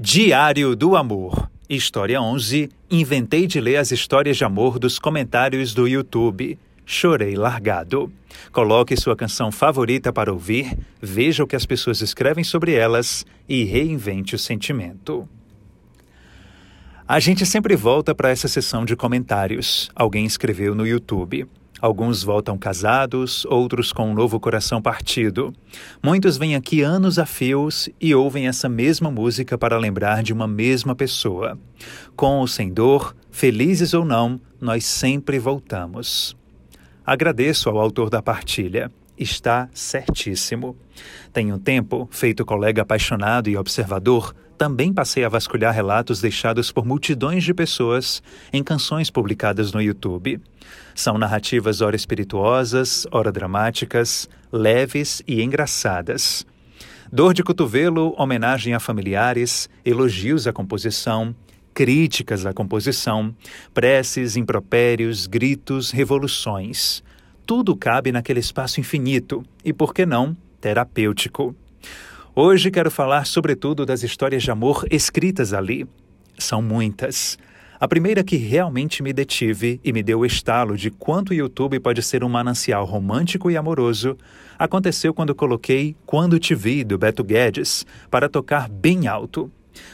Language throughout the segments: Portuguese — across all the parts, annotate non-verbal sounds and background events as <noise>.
Diário do Amor. História 11. Inventei de ler as histórias de amor dos comentários do YouTube. Chorei largado. Coloque sua canção favorita para ouvir, veja o que as pessoas escrevem sobre elas e reinvente o sentimento. A gente sempre volta para essa sessão de comentários. Alguém escreveu no YouTube. Alguns voltam casados, outros com um novo coração partido. Muitos vêm aqui anos a fios e ouvem essa mesma música para lembrar de uma mesma pessoa. Com ou sem dor, felizes ou não, nós sempre voltamos. Agradeço ao autor da partilha. Está certíssimo. Tem um tempo, feito colega apaixonado e observador, também passei a vasculhar relatos deixados por multidões de pessoas em canções publicadas no YouTube. São narrativas ora espirituosas, ora dramáticas, leves e engraçadas. Dor de cotovelo, homenagem a familiares, elogios à composição, críticas à composição, preces, impropérios, gritos, revoluções. Tudo cabe naquele espaço infinito e, por que não, terapêutico. Hoje quero falar sobretudo das histórias de amor escritas ali. São muitas. A primeira que realmente me detive e me deu o estalo de quanto o YouTube pode ser um manancial romântico e amoroso aconteceu quando coloquei Quando Te Vi, do Beto Guedes, para tocar bem alto.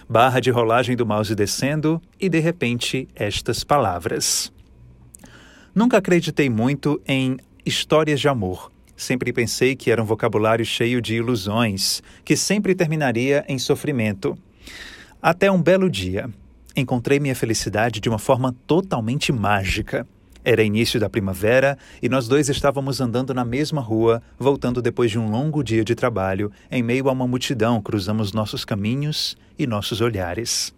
Barra de rolagem do mouse descendo e, de repente, estas palavras. Nunca acreditei muito em histórias de amor Sempre pensei que era um vocabulário cheio de ilusões, que sempre terminaria em sofrimento. Até um belo dia, encontrei minha felicidade de uma forma totalmente mágica. Era início da primavera e nós dois estávamos andando na mesma rua, voltando depois de um longo dia de trabalho, em meio a uma multidão, cruzamos nossos caminhos e nossos olhares.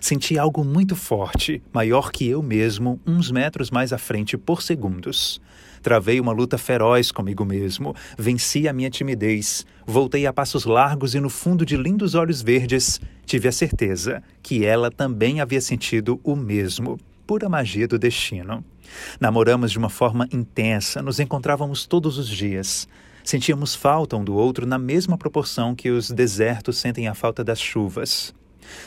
Senti algo muito forte, maior que eu mesmo, uns metros mais à frente por segundos. Travei uma luta feroz comigo mesmo, venci a minha timidez, voltei a passos largos e no fundo de lindos olhos verdes tive a certeza que ela também havia sentido o mesmo, pura magia do destino. Namoramos de uma forma intensa, nos encontrávamos todos os dias. Sentíamos falta um do outro na mesma proporção que os desertos sentem a falta das chuvas.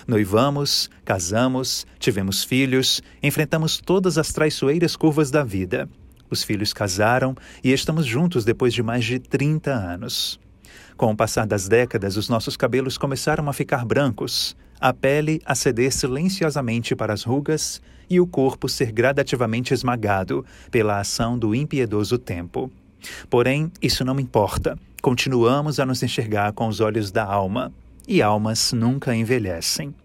Noivamos, casamos, tivemos filhos, enfrentamos todas as traiçoeiras curvas da vida. Os filhos casaram e estamos juntos depois de mais de 30 anos. Com o passar das décadas, os nossos cabelos começaram a ficar brancos, a pele a ceder silenciosamente para as rugas e o corpo ser gradativamente esmagado pela ação do impiedoso tempo. Porém, isso não importa. Continuamos a nos enxergar com os olhos da alma e almas nunca envelhecem.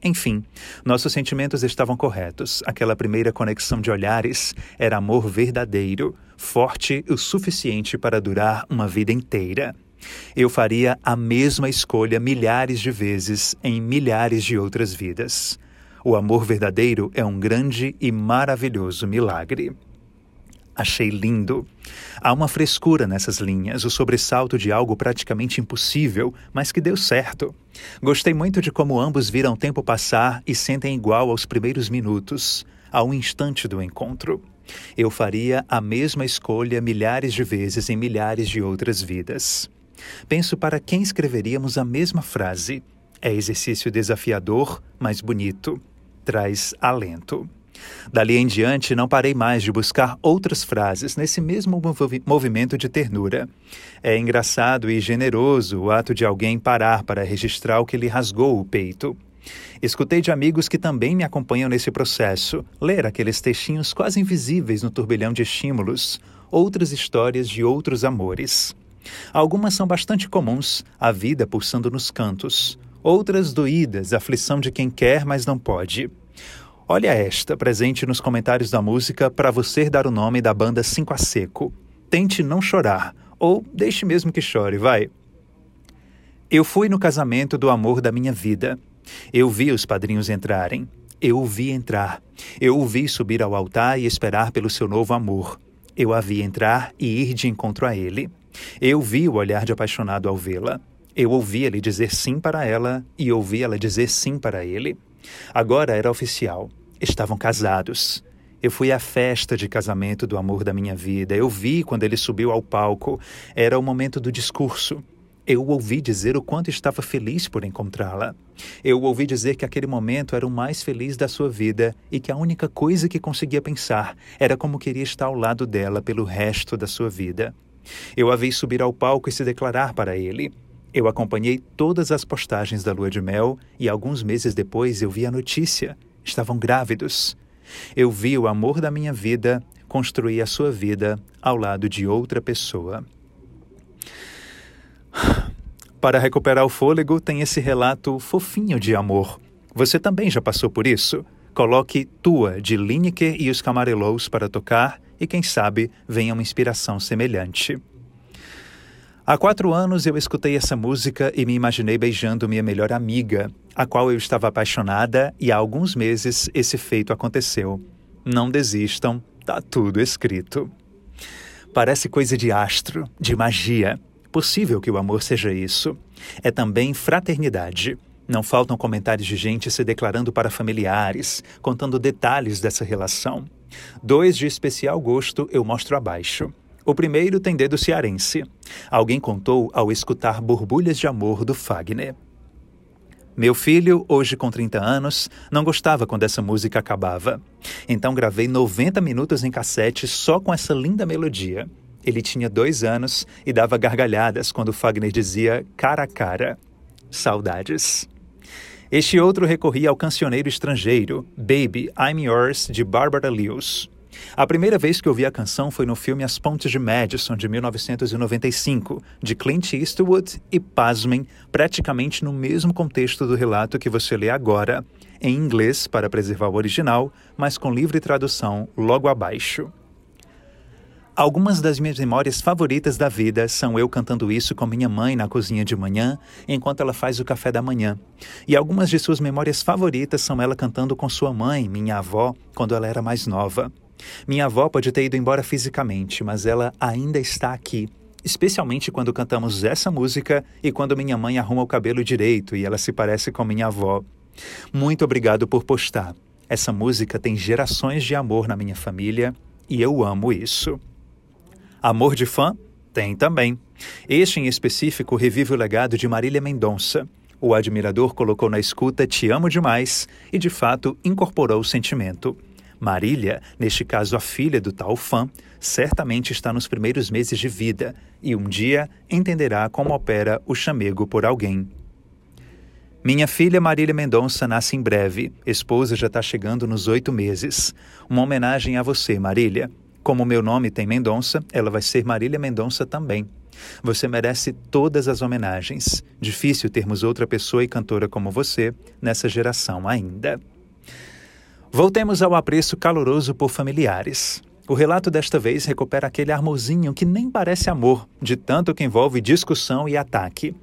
Enfim, nossos sentimentos estavam corretos. Aquela primeira conexão de olhares era amor verdadeiro, forte o suficiente para durar uma vida inteira. Eu faria a mesma escolha milhares de vezes em milhares de outras vidas. O amor verdadeiro é um grande e maravilhoso milagre. Achei lindo. Há uma frescura nessas linhas, o sobressalto de algo praticamente impossível, mas que deu certo. Gostei muito de como ambos viram o tempo passar e sentem igual aos primeiros minutos, ao instante do encontro. Eu faria a mesma escolha milhares de vezes em milhares de outras vidas. Penso para quem escreveríamos a mesma frase. É exercício desafiador, mas bonito. Traz alento. Dali em diante, não parei mais de buscar outras frases nesse mesmo movi movimento de ternura. É engraçado e generoso o ato de alguém parar para registrar o que lhe rasgou o peito. Escutei de amigos que também me acompanham nesse processo ler aqueles textinhos quase invisíveis no turbilhão de estímulos, outras histórias de outros amores. Algumas são bastante comuns, a vida pulsando nos cantos. Outras doídas, aflição de quem quer, mas não pode. Olha esta, presente nos comentários da música para você dar o nome da banda 5 a Seco. Tente não chorar, ou deixe mesmo que chore, vai. Eu fui no casamento do amor da minha vida. Eu vi os padrinhos entrarem. Eu o vi entrar. Eu o vi subir ao altar e esperar pelo seu novo amor. Eu a vi entrar e ir de encontro a ele. Eu vi o olhar de apaixonado ao vê-la. Eu ouvi ele dizer sim para ela e ouvi ela dizer sim para ele. Agora era oficial. Estavam casados. Eu fui à festa de casamento do amor da minha vida. Eu vi quando ele subiu ao palco. Era o momento do discurso. Eu ouvi dizer o quanto estava feliz por encontrá-la. Eu ouvi dizer que aquele momento era o mais feliz da sua vida e que a única coisa que conseguia pensar era como queria estar ao lado dela pelo resto da sua vida. Eu a vi subir ao palco e se declarar para ele. Eu acompanhei todas as postagens da lua de mel e alguns meses depois eu vi a notícia. Estavam grávidos. Eu vi o amor da minha vida construir a sua vida ao lado de outra pessoa. Para recuperar o fôlego, tem esse relato fofinho de amor. Você também já passou por isso? Coloque Tua, de Lineker e os Camarelos para tocar e, quem sabe, venha uma inspiração semelhante. Há quatro anos eu escutei essa música e me imaginei beijando minha melhor amiga, a qual eu estava apaixonada, e há alguns meses esse feito aconteceu. Não desistam, tá tudo escrito. Parece coisa de astro, de magia. Possível que o amor seja isso. É também fraternidade. Não faltam comentários de gente se declarando para familiares, contando detalhes dessa relação. Dois de especial gosto eu mostro abaixo. O primeiro tem dedo cearense. Alguém contou ao escutar Borbulhas de Amor do Fagner. Meu filho, hoje com 30 anos, não gostava quando essa música acabava. Então gravei 90 minutos em cassete só com essa linda melodia. Ele tinha dois anos e dava gargalhadas quando Fagner dizia cara a cara. Saudades. Este outro recorria ao cancioneiro estrangeiro, Baby, I'm Yours, de Barbara Lewis. A primeira vez que ouvi a canção foi no filme As Pontes de Madison, de 1995, de Clint Eastwood, e pasmem, praticamente no mesmo contexto do relato que você lê agora, em inglês para preservar o original, mas com livre tradução logo abaixo. Algumas das minhas memórias favoritas da vida são eu cantando isso com minha mãe na cozinha de manhã, enquanto ela faz o café da manhã. E algumas de suas memórias favoritas são ela cantando com sua mãe, minha avó, quando ela era mais nova. Minha avó pode ter ido embora fisicamente, mas ela ainda está aqui, especialmente quando cantamos essa música e quando minha mãe arruma o cabelo direito e ela se parece com minha avó. Muito obrigado por postar. Essa música tem gerações de amor na minha família e eu amo isso. Amor de fã? Tem também. Este em específico revive o legado de Marília Mendonça. O admirador colocou na escuta Te Amo Demais e, de fato, incorporou o sentimento. Marília, neste caso a filha do tal fã, certamente está nos primeiros meses de vida e um dia entenderá como opera o chamego por alguém. Minha filha Marília Mendonça nasce em breve. Esposa já está chegando nos oito meses. Uma homenagem a você, Marília. Como meu nome tem Mendonça, ela vai ser Marília Mendonça também. Você merece todas as homenagens. Difícil termos outra pessoa e cantora como você nessa geração ainda. Voltemos ao apreço caloroso por familiares. O relato desta vez recupera aquele amorzinho que nem parece amor, de tanto que envolve discussão e ataque.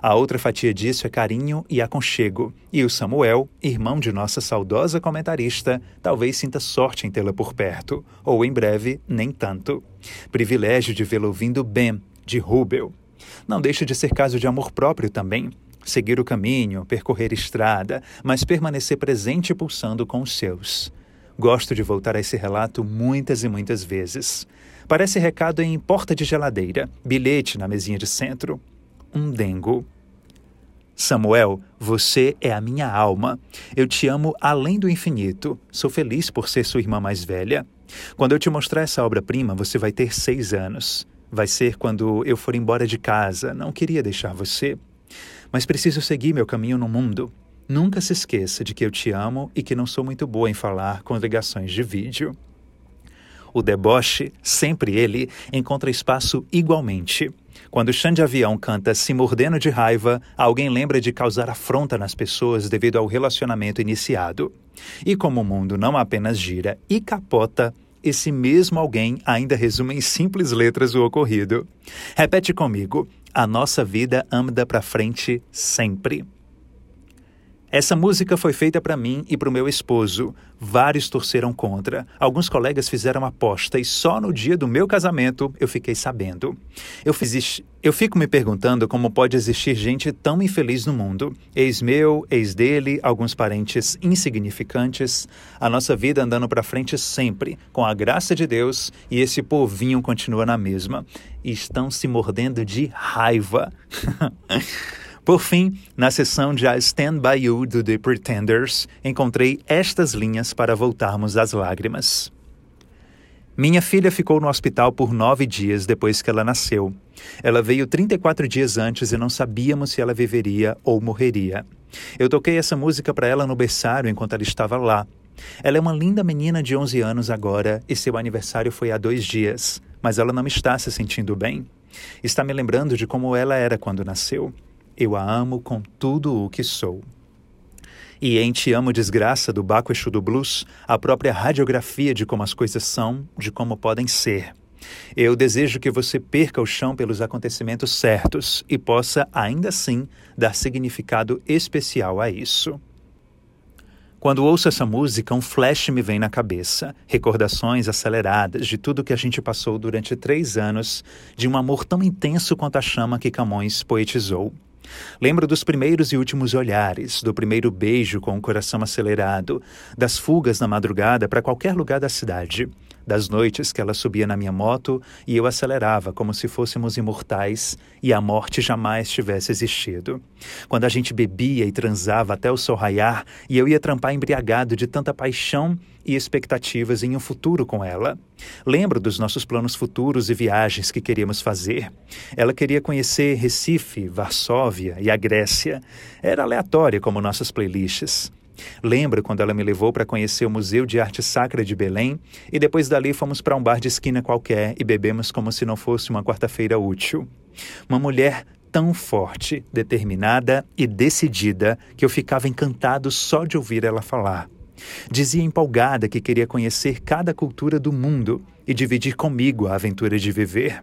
A outra fatia disso é carinho e aconchego, e o Samuel, irmão de nossa saudosa comentarista, talvez sinta sorte em tê-la por perto, ou em breve, nem tanto. Privilégio de vê-la ouvindo bem, de Rubel. Não deixa de ser caso de amor próprio também. Seguir o caminho, percorrer estrada, mas permanecer presente e pulsando com os seus. Gosto de voltar a esse relato muitas e muitas vezes. Parece recado em porta de geladeira, bilhete na mesinha de centro, um dengo. Samuel, você é a minha alma. Eu te amo além do infinito. Sou feliz por ser sua irmã mais velha. Quando eu te mostrar essa obra-prima, você vai ter seis anos. Vai ser quando eu for embora de casa. Não queria deixar você. Mas preciso seguir meu caminho no mundo. Nunca se esqueça de que eu te amo e que não sou muito boa em falar com ligações de vídeo. O deboche, sempre ele, encontra espaço igualmente. Quando o Xande Avião canta Se Mordendo de Raiva, alguém lembra de causar afronta nas pessoas devido ao relacionamento iniciado. E como o mundo não apenas gira e capota, esse mesmo alguém ainda resume em simples letras o ocorrido. Repete comigo: a nossa vida anda para frente sempre. Essa música foi feita para mim e para o meu esposo. Vários torceram contra. Alguns colegas fizeram aposta e só no dia do meu casamento eu fiquei sabendo. Eu, fiz, eu fico me perguntando como pode existir gente tão infeliz no mundo. Ex meu, ex dele, alguns parentes insignificantes. A nossa vida andando para frente sempre, com a graça de Deus, e esse povinho continua na mesma. E estão se mordendo de raiva. <laughs> Por fim, na sessão de I Stand By You do The Pretenders, encontrei estas linhas para voltarmos às lágrimas. Minha filha ficou no hospital por nove dias depois que ela nasceu. Ela veio 34 dias antes e não sabíamos se ela viveria ou morreria. Eu toquei essa música para ela no berçário enquanto ela estava lá. Ela é uma linda menina de 11 anos agora e seu aniversário foi há dois dias, mas ela não está se sentindo bem. Está me lembrando de como ela era quando nasceu. Eu a amo com tudo o que sou. E em Te Amo Desgraça, do Baco Exu do Blues, a própria radiografia de como as coisas são, de como podem ser. Eu desejo que você perca o chão pelos acontecimentos certos e possa, ainda assim, dar significado especial a isso. Quando ouço essa música, um flash me vem na cabeça. Recordações aceleradas de tudo que a gente passou durante três anos, de um amor tão intenso quanto a chama que Camões poetizou. Lembro dos primeiros e últimos olhares, do primeiro beijo com o coração acelerado, das fugas na madrugada para qualquer lugar da cidade, das noites que ela subia na minha moto e eu acelerava como se fôssemos imortais e a morte jamais tivesse existido. Quando a gente bebia e transava até o sol raiar e eu ia trampar embriagado de tanta paixão e expectativas em um futuro com ela. Lembro dos nossos planos futuros e viagens que queríamos fazer. Ela queria conhecer Recife, Varsóvia e a Grécia. Era aleatória como nossas playlists. Lembro quando ela me levou para conhecer o Museu de Arte Sacra de Belém e depois dali fomos para um bar de esquina qualquer e bebemos como se não fosse uma quarta-feira útil. Uma mulher tão forte, determinada e decidida que eu ficava encantado só de ouvir ela falar. Dizia empolgada que queria conhecer cada cultura do mundo e dividir comigo a aventura de viver.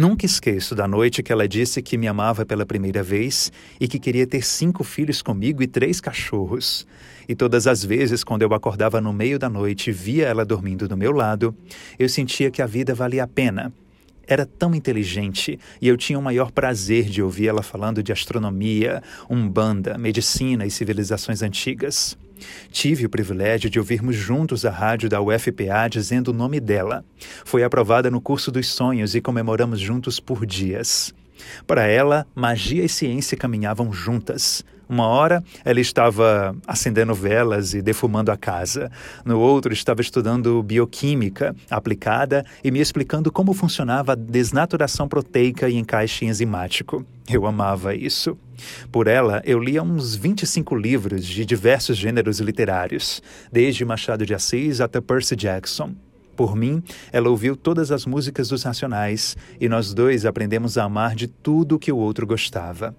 Nunca esqueço da noite que ela disse que me amava pela primeira vez e que queria ter cinco filhos comigo e três cachorros. E todas as vezes, quando eu acordava no meio da noite e via ela dormindo do meu lado, eu sentia que a vida valia a pena. Era tão inteligente e eu tinha o maior prazer de ouvir ela falando de astronomia, umbanda, medicina e civilizações antigas. Tive o privilégio de ouvirmos juntos a rádio da UFPA dizendo o nome dela. Foi aprovada no curso dos sonhos e comemoramos juntos por dias. Para ela, magia e ciência caminhavam juntas. Uma hora ela estava acendendo velas e defumando a casa. No outro estava estudando bioquímica aplicada e me explicando como funcionava a desnaturação proteica e encaixe enzimático. Eu amava isso. Por ela, eu lia uns 25 livros de diversos gêneros literários, desde Machado de Assis até Percy Jackson. Por mim, ela ouviu todas as músicas dos Nacionais e nós dois aprendemos a amar de tudo que o outro gostava.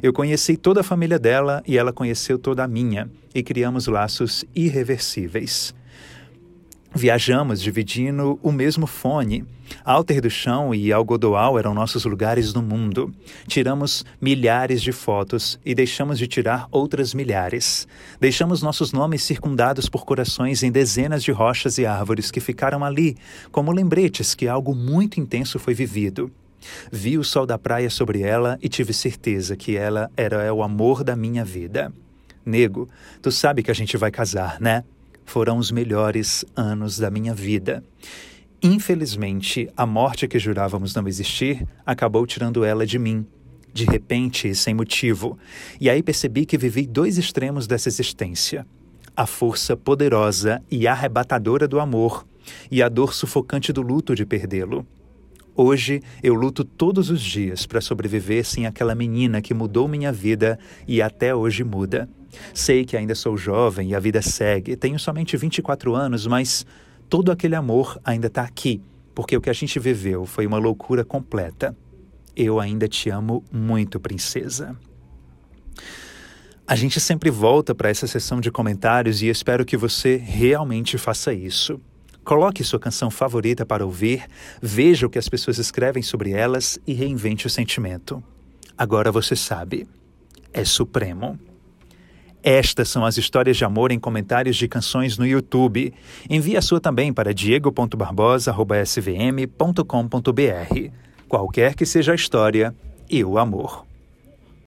Eu conheci toda a família dela e ela conheceu toda a minha, e criamos laços irreversíveis. Viajamos dividindo o mesmo fone. Alter do Chão e Algodoal eram nossos lugares no mundo. Tiramos milhares de fotos e deixamos de tirar outras milhares. Deixamos nossos nomes circundados por corações em dezenas de rochas e árvores que ficaram ali, como lembretes que algo muito intenso foi vivido. Vi o sol da praia sobre ela e tive certeza que ela era o amor da minha vida. Nego, tu sabe que a gente vai casar, né? Foram os melhores anos da minha vida. Infelizmente, a morte que jurávamos não existir acabou tirando ela de mim, de repente e sem motivo. E aí percebi que vivi dois extremos dessa existência: a força poderosa e arrebatadora do amor, e a dor sufocante do luto de perdê-lo. Hoje eu luto todos os dias para sobreviver sem aquela menina que mudou minha vida e até hoje muda. Sei que ainda sou jovem e a vida segue, tenho somente 24 anos, mas todo aquele amor ainda está aqui, porque o que a gente viveu foi uma loucura completa. Eu ainda te amo muito, princesa. A gente sempre volta para essa sessão de comentários e espero que você realmente faça isso. Coloque sua canção favorita para ouvir, veja o que as pessoas escrevem sobre elas e reinvente o sentimento. Agora você sabe, é supremo. Estas são as histórias de amor em comentários de canções no YouTube. Envie a sua também para diego.barbosa.svm.com.br. Qualquer que seja a história e o amor.